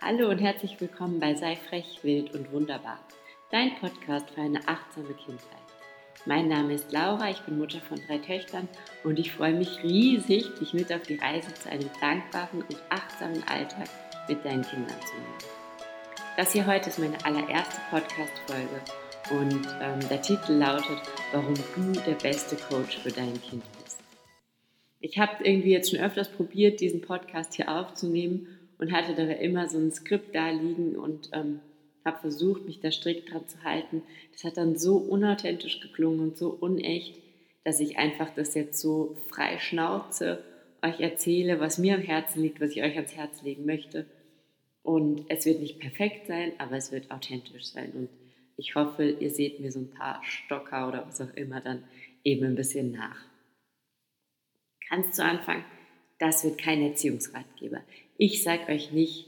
Hallo und herzlich willkommen bei Sei frech, wild und wunderbar, dein Podcast für eine achtsame Kindheit. Mein Name ist Laura, ich bin Mutter von drei Töchtern und ich freue mich riesig, dich mit auf die Reise zu einem dankbaren und achtsamen Alltag mit deinen Kindern zu nehmen. Das hier heute ist meine allererste Podcast-Folge und ähm, der Titel lautet, warum du der beste Coach für dein Kind bist. Ich habe irgendwie jetzt schon öfters probiert, diesen Podcast hier aufzunehmen und hatte da immer so ein Skript da liegen und ähm, habe versucht, mich da strikt dran zu halten. Das hat dann so unauthentisch geklungen und so unecht, dass ich einfach das jetzt so frei schnauze, euch erzähle, was mir am Herzen liegt, was ich euch ans Herz legen möchte. Und es wird nicht perfekt sein, aber es wird authentisch sein. Und ich hoffe, ihr seht mir so ein paar Stocker oder was auch immer dann eben ein bisschen nach. Ganz zu Anfang, das wird kein Erziehungsratgeber. Ich sage euch nicht,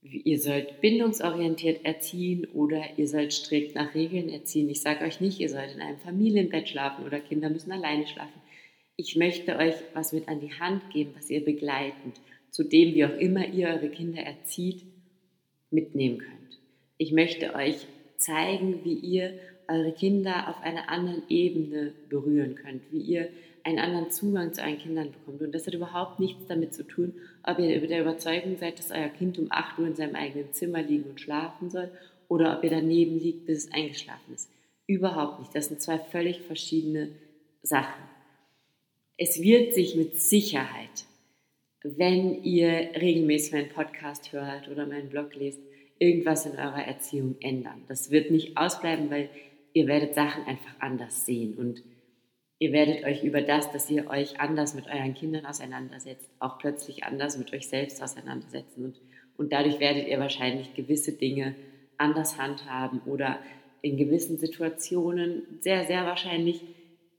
ihr sollt bindungsorientiert erziehen oder ihr sollt strikt nach Regeln erziehen. Ich sage euch nicht, ihr sollt in einem Familienbett schlafen oder Kinder müssen alleine schlafen. Ich möchte euch was mit an die Hand geben, was ihr begleitend, zu dem, wie auch immer ihr eure Kinder erzieht, mitnehmen könnt. Ich möchte euch zeigen, wie ihr eure Kinder auf einer anderen Ebene berühren könnt, wie ihr einen anderen Zugang zu euren Kindern bekommt. Und das hat überhaupt nichts damit zu tun, ob ihr der Überzeugung seid, dass euer Kind um 8 Uhr in seinem eigenen Zimmer liegen und schlafen soll oder ob ihr daneben liegt, bis es eingeschlafen ist. Überhaupt nicht. Das sind zwei völlig verschiedene Sachen. Es wird sich mit Sicherheit, wenn ihr regelmäßig meinen Podcast hört oder meinen Blog lest, irgendwas in eurer Erziehung ändern. Das wird nicht ausbleiben, weil ihr werdet Sachen einfach anders sehen und ihr werdet euch über das, dass ihr euch anders mit euren Kindern auseinandersetzt, auch plötzlich anders mit euch selbst auseinandersetzen und, und dadurch werdet ihr wahrscheinlich gewisse Dinge anders handhaben oder in gewissen Situationen sehr, sehr wahrscheinlich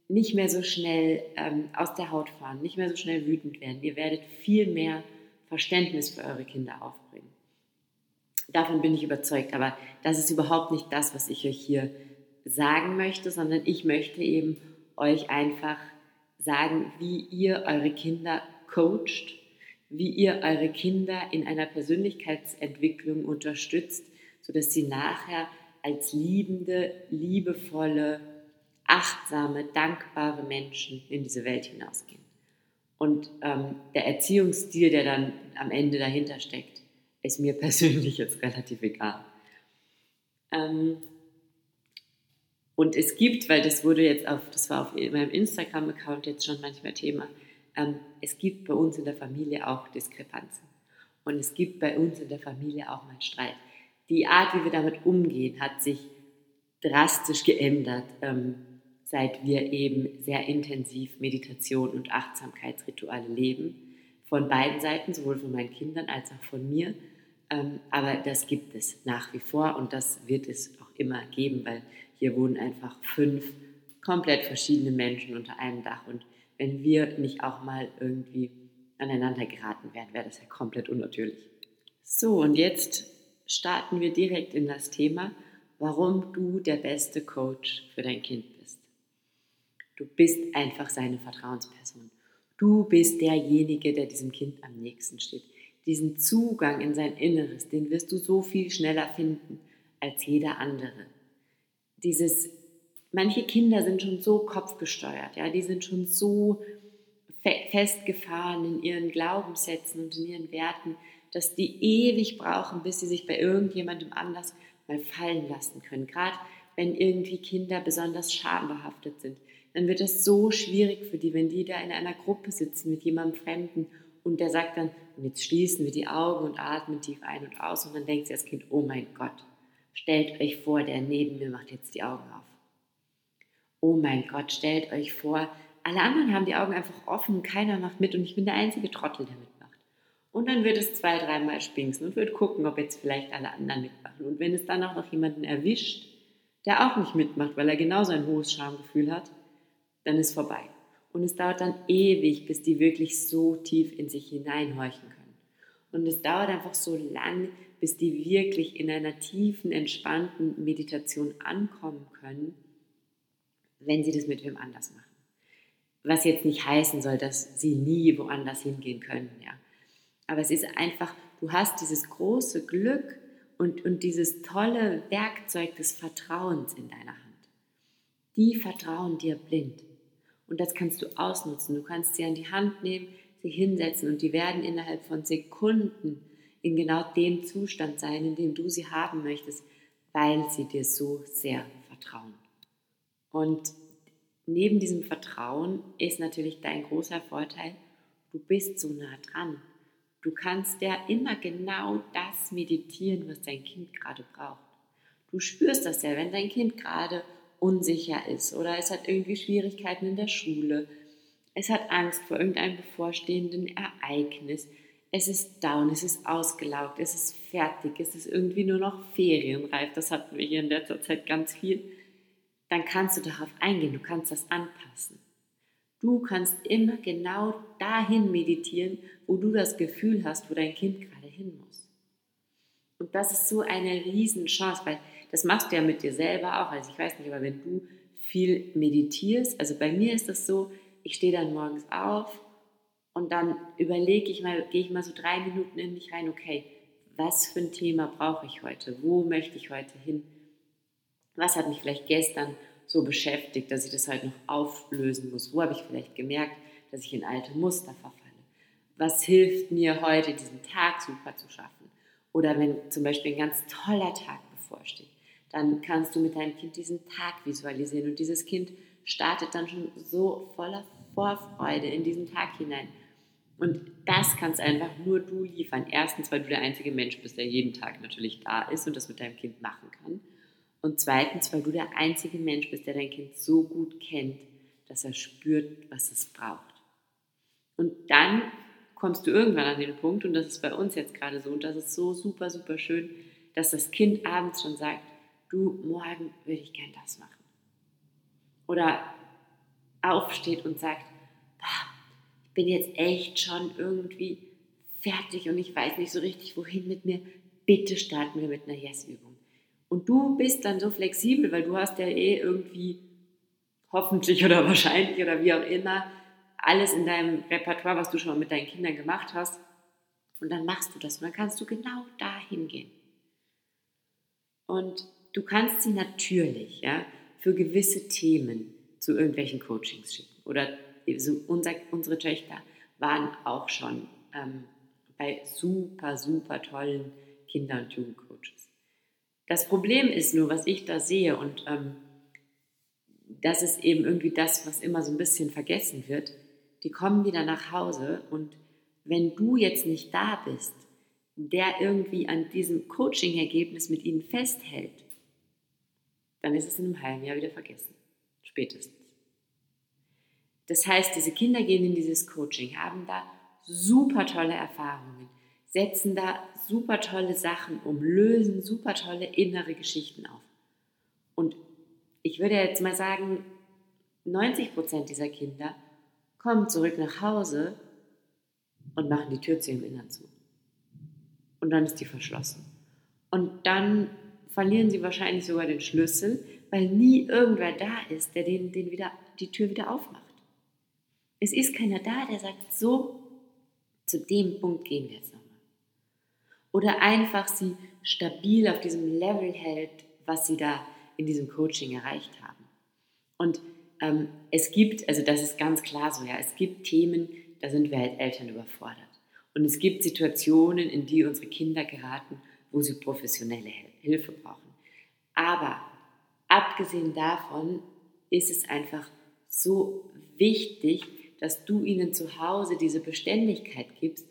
nicht mehr so schnell ähm, aus der Haut fahren, nicht mehr so schnell wütend werden. Ihr werdet viel mehr Verständnis für eure Kinder aufbringen. Davon bin ich überzeugt, aber das ist überhaupt nicht das, was ich euch hier sagen möchte, sondern ich möchte eben euch einfach sagen, wie ihr eure Kinder coacht, wie ihr eure Kinder in einer Persönlichkeitsentwicklung unterstützt, sodass sie nachher als liebende, liebevolle, achtsame, dankbare Menschen in diese Welt hinausgehen. Und ähm, der Erziehungsstil, der dann am Ende dahinter steckt, ist mir persönlich jetzt relativ egal. Ähm, und es gibt, weil das wurde jetzt auf, das war auf meinem Instagram-Account jetzt schon manchmal Thema, ähm, es gibt bei uns in der Familie auch Diskrepanzen. Und es gibt bei uns in der Familie auch mal Streit. Die Art, wie wir damit umgehen, hat sich drastisch geändert, ähm, seit wir eben sehr intensiv Meditation und Achtsamkeitsrituale leben. Von beiden Seiten, sowohl von meinen Kindern als auch von mir. Ähm, aber das gibt es nach wie vor und das wird es auch immer geben, weil hier wohnen einfach fünf komplett verschiedene Menschen unter einem Dach. Und wenn wir nicht auch mal irgendwie aneinander geraten wären, wäre das ja komplett unnatürlich. So, und jetzt starten wir direkt in das Thema, warum du der beste Coach für dein Kind bist. Du bist einfach seine Vertrauensperson. Du bist derjenige, der diesem Kind am nächsten steht. Diesen Zugang in sein Inneres, den wirst du so viel schneller finden als jeder andere dieses, manche Kinder sind schon so kopfgesteuert, ja, die sind schon so fe festgefahren in ihren Glaubenssätzen und in ihren Werten, dass die ewig brauchen, bis sie sich bei irgendjemandem anders mal fallen lassen können. Gerade wenn irgendwie Kinder besonders schambehaftet sind, dann wird es so schwierig für die, wenn die da in einer Gruppe sitzen mit jemandem Fremden und der sagt dann, und jetzt schließen wir die Augen und atmen tief ein und aus und dann denkt sich das Kind, oh mein Gott, Stellt euch vor, der neben mir macht jetzt die Augen auf. Oh mein Gott, stellt euch vor, alle anderen haben die Augen einfach offen, keiner macht mit und ich bin der einzige Trottel, der mitmacht. Und dann wird es zwei, dreimal spinksen und wird gucken, ob jetzt vielleicht alle anderen mitmachen. Und wenn es dann auch noch jemanden erwischt, der auch nicht mitmacht, weil er genauso ein hohes Schamgefühl hat, dann ist vorbei. Und es dauert dann ewig, bis die wirklich so tief in sich hineinhorchen können. Und es dauert einfach so lang, bis die wirklich in einer tiefen, entspannten Meditation ankommen können, wenn sie das mit wem anders machen. Was jetzt nicht heißen soll, dass sie nie woanders hingehen können, ja. Aber es ist einfach du hast dieses große Glück und, und dieses tolle Werkzeug des Vertrauens in deiner Hand. Die vertrauen dir blind. Und das kannst du ausnutzen. Du kannst sie an die Hand nehmen, sie hinsetzen und die werden innerhalb von Sekunden in genau dem Zustand sein, in dem du sie haben möchtest, weil sie dir so sehr vertrauen. Und neben diesem Vertrauen ist natürlich dein großer Vorteil, du bist so nah dran. Du kannst ja immer genau das meditieren, was dein Kind gerade braucht. Du spürst das ja, wenn dein Kind gerade unsicher ist oder es hat irgendwie Schwierigkeiten in der Schule, es hat Angst vor irgendeinem bevorstehenden Ereignis, es ist down, es ist ausgelaugt, es ist fertig, es ist irgendwie nur noch ferienreif, das hatten wir hier in letzter Zeit ganz viel, dann kannst du darauf eingehen, du kannst das anpassen. Du kannst immer genau dahin meditieren, wo du das Gefühl hast, wo dein Kind gerade hin muss. Und das ist so eine Riesenchance, weil das machst du ja mit dir selber auch. Also ich weiß nicht, aber wenn du viel meditierst, also bei mir ist das so, ich stehe dann morgens auf und dann überlege ich mal, gehe ich mal so drei Minuten in mich rein, okay, was für ein Thema brauche ich heute? Wo möchte ich heute hin? Was hat mich vielleicht gestern so beschäftigt, dass ich das halt noch auflösen muss? Wo habe ich vielleicht gemerkt, dass ich in alte Muster verfalle? Was hilft mir heute, diesen Tag super zu schaffen? Oder wenn zum Beispiel ein ganz toller Tag bevorsteht, dann kannst du mit deinem Kind diesen Tag visualisieren und dieses Kind startet dann schon so voller Vorfreude in diesen Tag hinein. Und das kannst einfach nur du liefern. Erstens, weil du der einzige Mensch bist, der jeden Tag natürlich da ist und das mit deinem Kind machen kann. Und zweitens, weil du der einzige Mensch bist, der dein Kind so gut kennt, dass er spürt, was es braucht. Und dann kommst du irgendwann an den Punkt, und das ist bei uns jetzt gerade so, und das ist so super, super schön, dass das Kind abends schon sagt, du, morgen würde ich gern das machen. Oder aufsteht und sagt, ich bin jetzt echt schon irgendwie fertig und ich weiß nicht so richtig, wohin mit mir. Bitte starten wir mit einer Yes-Übung. Und du bist dann so flexibel, weil du hast ja eh irgendwie hoffentlich oder wahrscheinlich oder wie auch immer alles in deinem Repertoire, was du schon mal mit deinen Kindern gemacht hast. Und dann machst du das und dann kannst du genau dahin gehen. Und du kannst sie natürlich ja, für gewisse Themen zu irgendwelchen Coachings schicken. Oder so unser, unsere Töchter waren auch schon ähm, bei super, super tollen Kinder- und Jugendcoaches. Das Problem ist nur, was ich da sehe, und ähm, das ist eben irgendwie das, was immer so ein bisschen vergessen wird. Die kommen wieder nach Hause und wenn du jetzt nicht da bist, der irgendwie an diesem Coaching-Ergebnis mit ihnen festhält, dann ist es in einem halben Jahr wieder vergessen. Spätestens. Das heißt, diese Kinder gehen in dieses Coaching, haben da super tolle Erfahrungen, setzen da super tolle Sachen um, lösen super tolle innere Geschichten auf. Und ich würde jetzt mal sagen, 90 Prozent dieser Kinder kommen zurück nach Hause und machen die Tür zu ihrem Innern zu. Und dann ist die verschlossen. Und dann verlieren sie wahrscheinlich sogar den Schlüssel, weil nie irgendwer da ist, der den, den wieder, die Tür wieder aufmacht. Es ist keiner da, der sagt, so, zu dem Punkt gehen wir jetzt nochmal oder einfach sie stabil auf diesem Level hält, was sie da in diesem Coaching erreicht haben. Und ähm, es gibt, also das ist ganz klar so, ja, es gibt Themen, da sind wir als Eltern überfordert. Und es gibt Situationen, in die unsere Kinder geraten, wo sie professionelle Hilfe brauchen. Aber abgesehen davon ist es einfach so wichtig, dass du ihnen zu Hause diese Beständigkeit gibst,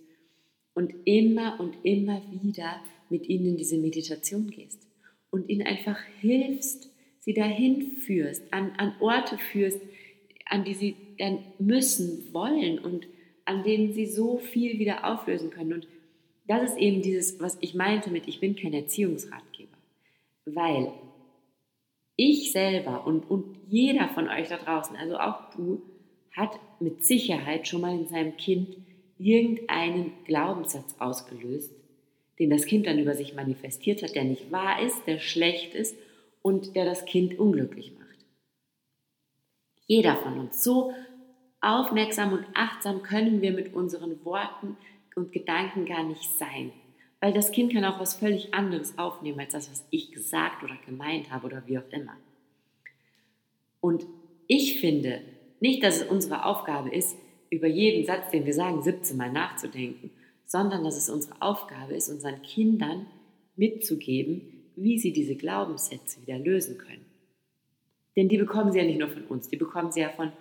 und immer und immer wieder mit ihnen diese Meditation gehst und ihnen einfach hilfst, sie dahin führst, an, an Orte führst, an die sie dann müssen, wollen und an denen sie so viel wieder auflösen können. Und das ist eben dieses, was ich meinte mit, ich bin kein Erziehungsratgeber, weil ich selber und, und jeder von euch da draußen, also auch du, hat mit Sicherheit schon mal in seinem Kind irgendeinen Glaubenssatz ausgelöst, den das Kind dann über sich manifestiert hat, der nicht wahr ist, der schlecht ist und der das Kind unglücklich macht. Jeder von uns. So aufmerksam und achtsam können wir mit unseren Worten und Gedanken gar nicht sein. Weil das Kind kann auch was völlig anderes aufnehmen als das, was ich gesagt oder gemeint habe oder wie auch immer. Und ich finde nicht, dass es unsere Aufgabe ist, über jeden Satz, den wir sagen, 17 Mal nachzudenken, sondern dass es unsere Aufgabe ist, unseren Kindern mitzugeben, wie sie diese Glaubenssätze wieder lösen können. Denn die bekommen sie ja nicht nur von uns, die bekommen sie ja von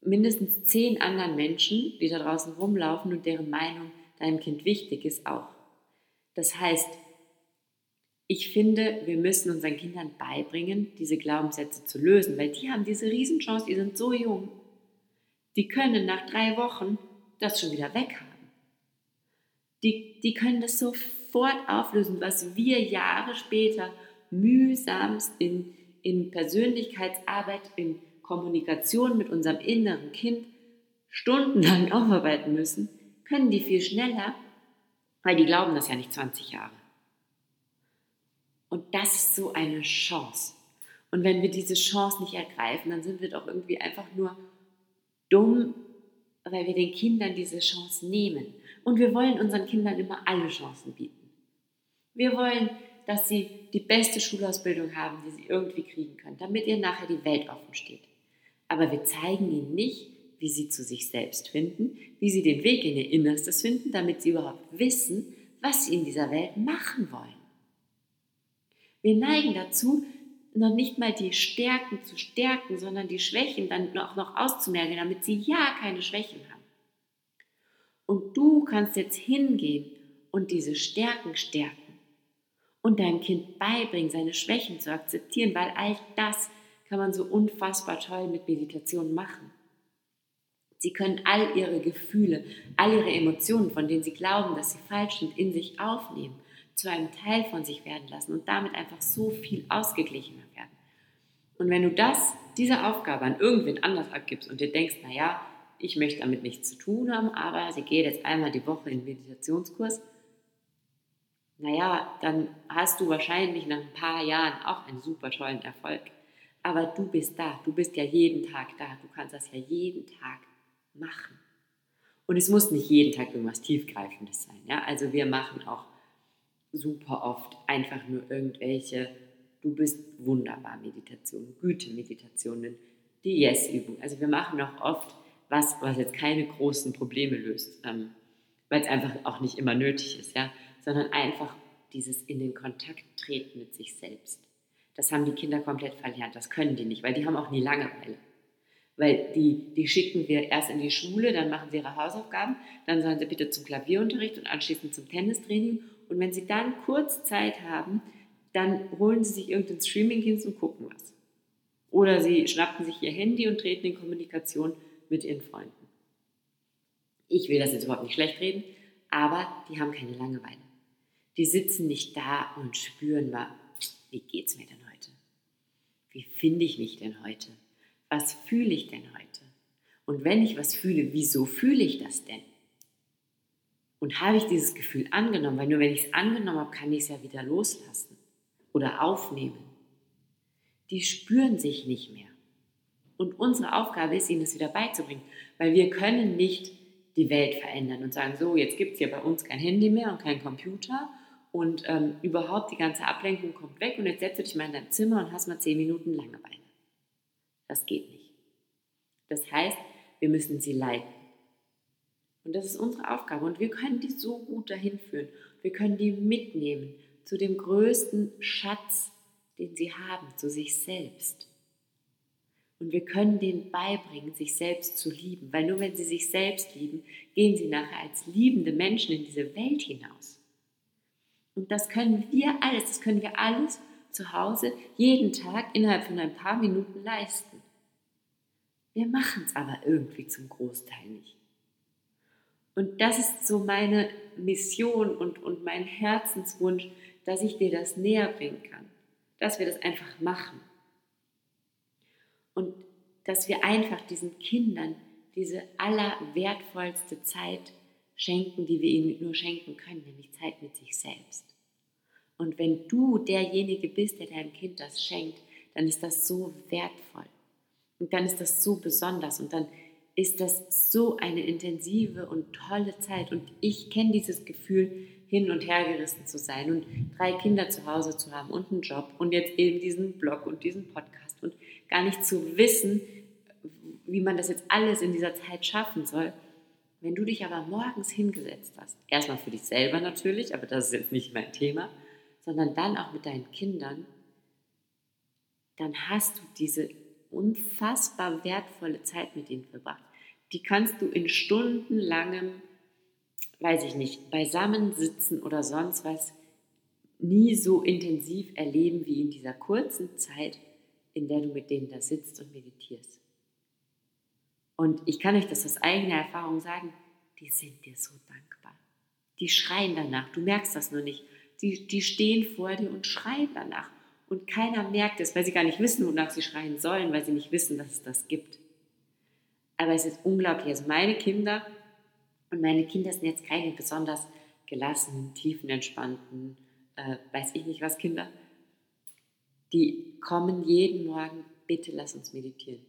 mindestens zehn anderen Menschen, die da draußen rumlaufen und deren Meinung deinem Kind wichtig ist, auch. Das heißt, ich finde, wir müssen unseren Kindern beibringen, diese Glaubenssätze zu lösen, weil die haben diese Riesenchance, die sind so jung. Die können nach drei Wochen das schon wieder weghaben. Die, die können das sofort auflösen, was wir Jahre später mühsamst in, in Persönlichkeitsarbeit, in Kommunikation mit unserem inneren Kind stundenlang aufarbeiten müssen, können die viel schneller, weil die glauben das ja nicht 20 Jahre. Und das ist so eine Chance. Und wenn wir diese Chance nicht ergreifen, dann sind wir doch irgendwie einfach nur dumm, weil wir den Kindern diese Chance nehmen. Und wir wollen unseren Kindern immer alle Chancen bieten. Wir wollen, dass sie die beste Schulausbildung haben, die sie irgendwie kriegen können, damit ihr nachher die Welt offen steht. Aber wir zeigen ihnen nicht, wie sie zu sich selbst finden, wie sie den Weg in ihr Innerstes finden, damit sie überhaupt wissen, was sie in dieser Welt machen wollen. Wir neigen dazu, noch nicht mal die Stärken zu stärken, sondern die Schwächen dann auch noch auszumerken, damit sie ja keine Schwächen haben. Und du kannst jetzt hingehen und diese Stärken stärken und deinem Kind beibringen, seine Schwächen zu akzeptieren, weil all das kann man so unfassbar toll mit Meditation machen. Sie können all ihre Gefühle, all ihre Emotionen, von denen sie glauben, dass sie falsch sind, in sich aufnehmen zu einem Teil von sich werden lassen und damit einfach so viel ausgeglichener werden. Und wenn du das, diese Aufgabe an irgendwen anders abgibst und dir denkst, naja, ich möchte damit nichts zu tun haben, aber sie geht jetzt einmal die Woche in den Meditationskurs, naja, dann hast du wahrscheinlich nach ein paar Jahren auch einen super tollen Erfolg. Aber du bist da, du bist ja jeden Tag da, du kannst das ja jeden Tag machen. Und es muss nicht jeden Tag irgendwas Tiefgreifendes sein. Ja? Also wir machen auch super oft einfach nur irgendwelche Du bist wunderbar Meditationen, Güte-Meditationen, die Yes-Übung. Also wir machen auch oft was, was jetzt keine großen Probleme löst, ähm, weil es einfach auch nicht immer nötig ist, ja, sondern einfach dieses in den Kontakt treten mit sich selbst. Das haben die Kinder komplett verlernt, das können die nicht, weil die haben auch nie Langeweile. Weil die, die schicken wir erst in die Schule, dann machen sie ihre Hausaufgaben, dann sollen sie bitte zum Klavierunterricht und anschließend zum Tennistraining und wenn Sie dann kurz Zeit haben, dann holen Sie sich irgendeinen Streamingdienst und gucken was. Oder Sie schnappen sich Ihr Handy und treten in Kommunikation mit Ihren Freunden. Ich will das jetzt überhaupt nicht schlecht reden, aber die haben keine Langeweile. Die sitzen nicht da und spüren mal, wie geht's mir denn heute? Wie finde ich mich denn heute? Was fühle ich denn heute? Und wenn ich was fühle, wieso fühle ich das denn? Und habe ich dieses Gefühl angenommen, weil nur wenn ich es angenommen habe, kann ich es ja wieder loslassen oder aufnehmen. Die spüren sich nicht mehr. Und unsere Aufgabe ist, ihnen das wieder beizubringen, weil wir können nicht die Welt verändern und sagen, so, jetzt gibt es hier bei uns kein Handy mehr und kein Computer und ähm, überhaupt die ganze Ablenkung kommt weg und jetzt setzt du dich mal in dein Zimmer und hast mal zehn Minuten Langeweile. Das geht nicht. Das heißt, wir müssen sie leiten. Und das ist unsere Aufgabe. Und wir können die so gut dahin führen. Wir können die mitnehmen zu dem größten Schatz, den sie haben, zu sich selbst. Und wir können denen beibringen, sich selbst zu lieben, weil nur wenn sie sich selbst lieben, gehen sie nachher als liebende Menschen in diese Welt hinaus. Und das können wir alles, das können wir alles zu Hause jeden Tag innerhalb von ein paar Minuten leisten. Wir machen es aber irgendwie zum Großteil nicht. Und das ist so meine Mission und, und mein Herzenswunsch, dass ich dir das näher bringen kann, dass wir das einfach machen. Und dass wir einfach diesen Kindern diese allerwertvollste Zeit schenken, die wir ihnen nur schenken können, nämlich Zeit mit sich selbst. Und wenn du derjenige bist, der deinem Kind das schenkt, dann ist das so wertvoll. Und dann ist das so besonders. Und dann ist das so eine intensive und tolle Zeit. Und ich kenne dieses Gefühl, hin und her gerissen zu sein und drei Kinder zu Hause zu haben und einen Job und jetzt eben diesen Blog und diesen Podcast und gar nicht zu wissen, wie man das jetzt alles in dieser Zeit schaffen soll. Wenn du dich aber morgens hingesetzt hast, erstmal für dich selber natürlich, aber das ist jetzt nicht mein Thema, sondern dann auch mit deinen Kindern, dann hast du diese unfassbar wertvolle Zeit mit ihnen verbracht. Die kannst du in stundenlangem weiß ich nicht, beisammensitzen oder sonst was nie so intensiv erleben wie in dieser kurzen Zeit, in der du mit denen da sitzt und meditierst. Und ich kann euch das aus eigener Erfahrung sagen, die sind dir so dankbar. Die schreien danach, du merkst das nur nicht. Die, die stehen vor dir und schreien danach. Und keiner merkt es, weil sie gar nicht wissen, wonach sie schreien sollen, weil sie nicht wissen, dass es das gibt. Aber es ist unglaublich. Also meine Kinder und meine Kinder sind jetzt keine besonders gelassenen, tiefenentspannten, äh, weiß ich nicht was Kinder. Die kommen jeden Morgen, bitte lass uns meditieren.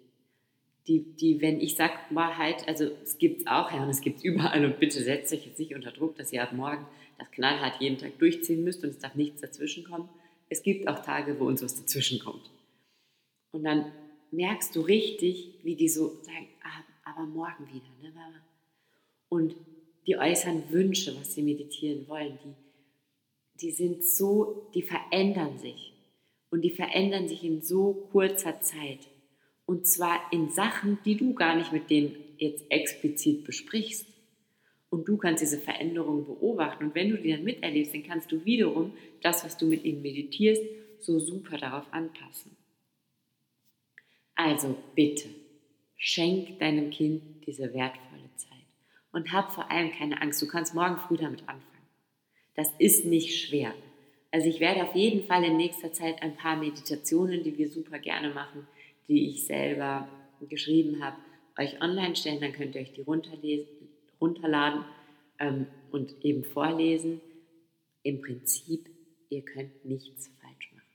Die, die wenn ich sage Wahrheit, also es gibt es auch, ja, und es gibt es überall und bitte setzt euch jetzt nicht unter Druck, dass ihr ab morgen das knallhart jeden Tag durchziehen müsst und es darf nichts dazwischen kommen. Es gibt auch Tage, wo uns was dazwischen kommt. Und dann merkst du richtig, wie die so sagen, ah, aber morgen wieder, ne, Mama? Und die äußeren Wünsche, was sie meditieren wollen, die, die sind so, die verändern sich. Und die verändern sich in so kurzer Zeit. Und zwar in Sachen, die du gar nicht mit denen jetzt explizit besprichst. Und du kannst diese Veränderungen beobachten. Und wenn du die dann miterlebst, dann kannst du wiederum das, was du mit ihnen meditierst, so super darauf anpassen. Also bitte, schenk deinem Kind diese wertvolle und hab vor allem keine Angst. Du kannst morgen früh damit anfangen. Das ist nicht schwer. Also ich werde auf jeden Fall in nächster Zeit ein paar Meditationen, die wir super gerne machen, die ich selber geschrieben habe, euch online stellen. Dann könnt ihr euch die runterladen ähm, und eben vorlesen. Im Prinzip, ihr könnt nichts falsch machen.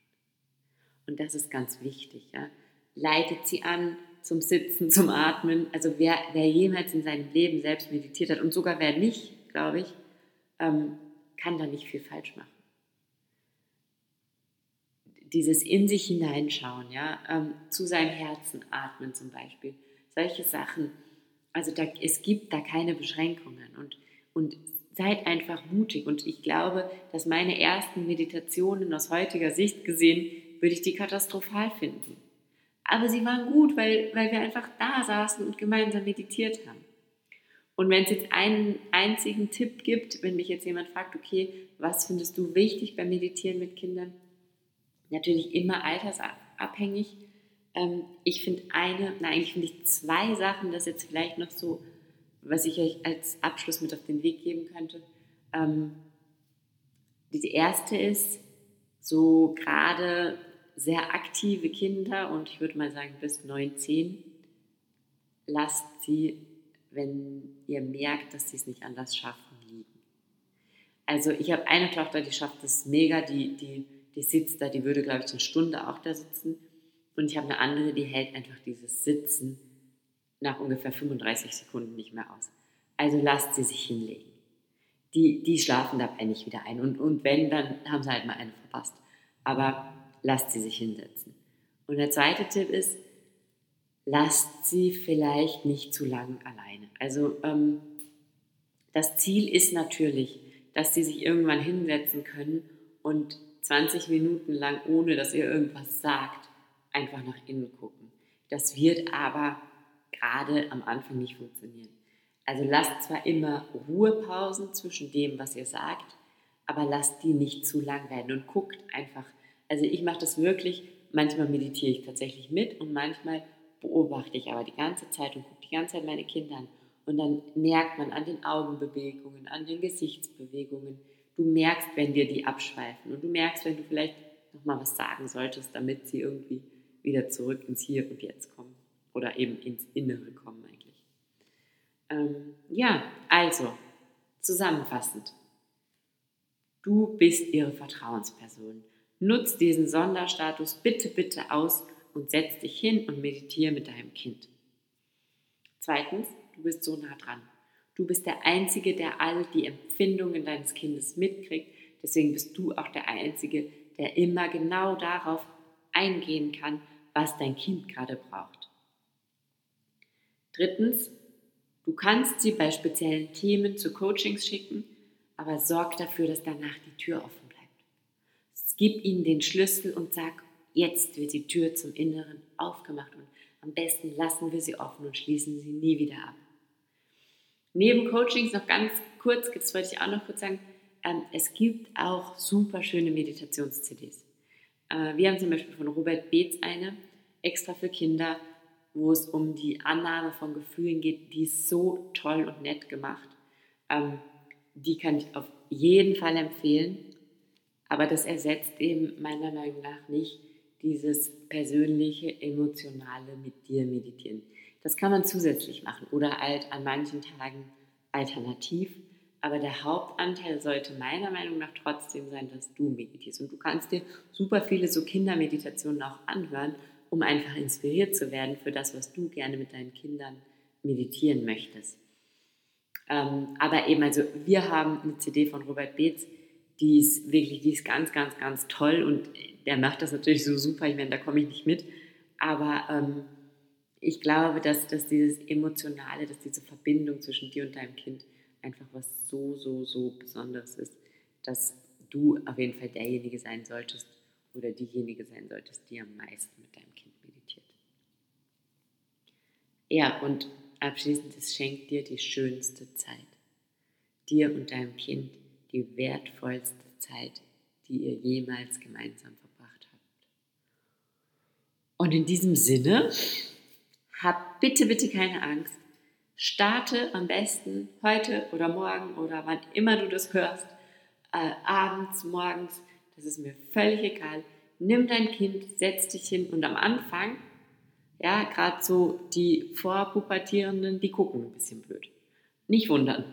Und das ist ganz wichtig. Ja? Leitet sie an, zum Sitzen, zum Atmen. Also wer, wer jemals in seinem Leben selbst meditiert hat und sogar wer nicht, glaube ich, ähm, kann da nicht viel falsch machen. Dieses in sich hineinschauen, ja, ähm, zu seinem Herzen atmen zum Beispiel, solche Sachen. Also da, es gibt da keine Beschränkungen und, und seid einfach mutig. Und ich glaube, dass meine ersten Meditationen aus heutiger Sicht gesehen, würde ich die katastrophal finden. Aber sie waren gut, weil, weil wir einfach da saßen und gemeinsam meditiert haben. Und wenn es jetzt einen einzigen Tipp gibt, wenn mich jetzt jemand fragt, okay, was findest du wichtig beim Meditieren mit Kindern? Natürlich immer altersabhängig. Ähm, ich finde eine, nein, eigentlich finde ich zwei Sachen, das jetzt vielleicht noch so, was ich euch als Abschluss mit auf den Weg geben könnte. Ähm, die erste ist, so gerade sehr aktive Kinder und ich würde mal sagen bis 19, lasst sie, wenn ihr merkt, dass sie es nicht anders schaffen, liegen. Also ich habe eine Tochter, die schafft es mega, die, die, die sitzt da, die würde, glaube ich, eine Stunde auch da sitzen. Und ich habe eine andere, die hält einfach dieses Sitzen nach ungefähr 35 Sekunden nicht mehr aus. Also lasst sie sich hinlegen. Die, die schlafen dabei nicht wieder ein. Und, und wenn, dann haben sie halt mal eine verpasst. Aber lasst sie sich hinsetzen. Und der zweite Tipp ist, lasst sie vielleicht nicht zu lang alleine. Also ähm, das Ziel ist natürlich, dass sie sich irgendwann hinsetzen können und 20 Minuten lang, ohne dass ihr irgendwas sagt, einfach nach innen gucken. Das wird aber gerade am Anfang nicht funktionieren. Also lasst zwar immer Ruhepausen zwischen dem, was ihr sagt, aber lasst die nicht zu lang werden und guckt einfach, also ich mache das wirklich, manchmal meditiere ich tatsächlich mit und manchmal beobachte ich aber die ganze Zeit und gucke die ganze Zeit meine Kinder an. Und dann merkt man an den Augenbewegungen, an den Gesichtsbewegungen, du merkst, wenn wir die abschweifen und du merkst, wenn du vielleicht nochmal was sagen solltest, damit sie irgendwie wieder zurück ins Hier und Jetzt kommen oder eben ins Innere kommen eigentlich. Ähm, ja, also zusammenfassend. Du bist ihre Vertrauensperson. Nutz diesen Sonderstatus bitte, bitte aus und setz dich hin und meditiere mit deinem Kind. Zweitens, du bist so nah dran. Du bist der Einzige, der all die Empfindungen deines Kindes mitkriegt. Deswegen bist du auch der Einzige, der immer genau darauf eingehen kann, was dein Kind gerade braucht. Drittens, du kannst sie bei speziellen Themen zu Coachings schicken, aber sorg dafür, dass danach die Tür offen bleibt. Gib ihnen den Schlüssel und sag, jetzt wird die Tür zum Inneren aufgemacht und am besten lassen wir sie offen und schließen sie nie wieder ab. Neben Coachings noch ganz kurz, das wollte ich auch noch kurz sagen, ähm, es gibt auch super schöne Meditations-CDs. Äh, wir haben zum Beispiel von Robert Beetz eine, extra für Kinder, wo es um die Annahme von Gefühlen geht. Die ist so toll und nett gemacht. Ähm, die kann ich auf jeden Fall empfehlen. Aber das ersetzt eben meiner Meinung nach nicht dieses persönliche, emotionale mit dir meditieren. Das kann man zusätzlich machen oder halt an manchen Tagen alternativ. Aber der Hauptanteil sollte meiner Meinung nach trotzdem sein, dass du meditierst. Und du kannst dir super viele so Kindermeditationen auch anhören, um einfach inspiriert zu werden für das, was du gerne mit deinen Kindern meditieren möchtest. Ähm, aber eben, also wir haben eine CD von Robert Beetz, die ist wirklich, die ist ganz, ganz, ganz toll und der macht das natürlich so super. Ich meine, da komme ich nicht mit. Aber ähm, ich glaube, dass, dass dieses Emotionale, dass diese Verbindung zwischen dir und deinem Kind einfach was so, so, so Besonderes ist, dass du auf jeden Fall derjenige sein solltest oder diejenige sein solltest, die am meisten mit deinem Kind meditiert. Ja, und abschließend, es schenkt dir die schönste Zeit. Dir und deinem Kind die wertvollste Zeit, die ihr jemals gemeinsam verbracht habt. Und in diesem Sinne, hab bitte, bitte keine Angst. Starte am besten heute oder morgen oder wann immer du das hörst, äh, abends, morgens, das ist mir völlig egal. Nimm dein Kind, setz dich hin und am Anfang, ja, gerade so die Vorpubertierenden, die gucken ein bisschen blöd. Nicht wundern.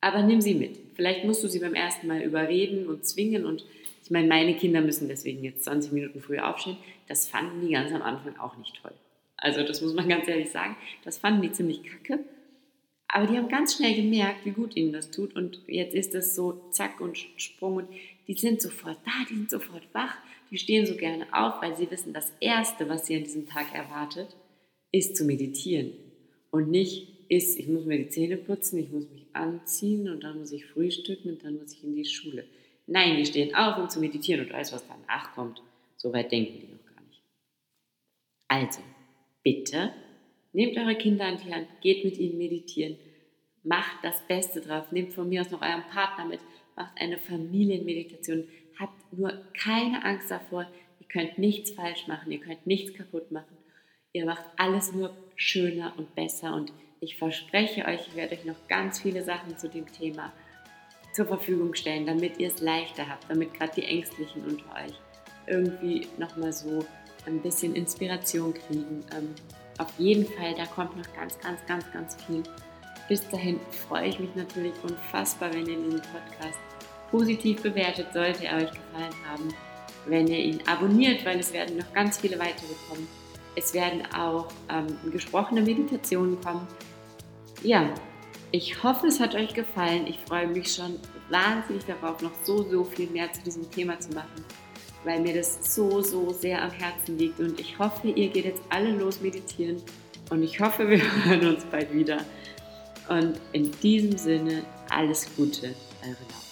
Aber nimm sie mit. Vielleicht musst du sie beim ersten Mal überreden und zwingen und ich meine, meine Kinder müssen deswegen jetzt 20 Minuten früher aufstehen. Das fanden die ganz am Anfang auch nicht toll. Also das muss man ganz ehrlich sagen. Das fanden die ziemlich kacke. Aber die haben ganz schnell gemerkt, wie gut ihnen das tut. Und jetzt ist es so zack und Sprung. Und die sind sofort da, die sind sofort wach. Die stehen so gerne auf, weil sie wissen, das Erste, was sie an diesem Tag erwartet, ist zu meditieren. Und nicht ist, ich muss mir die Zähne putzen, ich muss mich anziehen und dann muss ich frühstücken und dann muss ich in die Schule. Nein, die stehen auf, um zu meditieren und alles, was danach kommt, so weit denken die noch gar nicht. Also, bitte nehmt eure Kinder an die Hand, geht mit ihnen meditieren, macht das Beste drauf, nehmt von mir aus noch euren Partner mit, macht eine Familienmeditation, habt nur keine Angst davor, ihr könnt nichts falsch machen, ihr könnt nichts kaputt machen, ihr macht alles nur schöner und besser und ich verspreche euch, ich werde euch noch ganz viele Sachen zu dem Thema zur Verfügung stellen, damit ihr es leichter habt, damit gerade die Ängstlichen unter euch irgendwie nochmal so ein bisschen Inspiration kriegen. Ähm, auf jeden Fall, da kommt noch ganz, ganz, ganz, ganz viel. Bis dahin freue ich mich natürlich unfassbar, wenn ihr diesen Podcast positiv bewertet, sollte er euch gefallen haben. Wenn ihr ihn abonniert, weil es werden noch ganz viele weitere kommen. Es werden auch ähm, gesprochene Meditationen kommen. Ja, ich hoffe, es hat euch gefallen. Ich freue mich schon wahnsinnig darauf, noch so, so viel mehr zu diesem Thema zu machen weil mir das so, so sehr am Herzen liegt. Und ich hoffe, ihr geht jetzt alle los meditieren. Und ich hoffe, wir hören uns bald wieder. Und in diesem Sinne, alles Gute, eure Laura.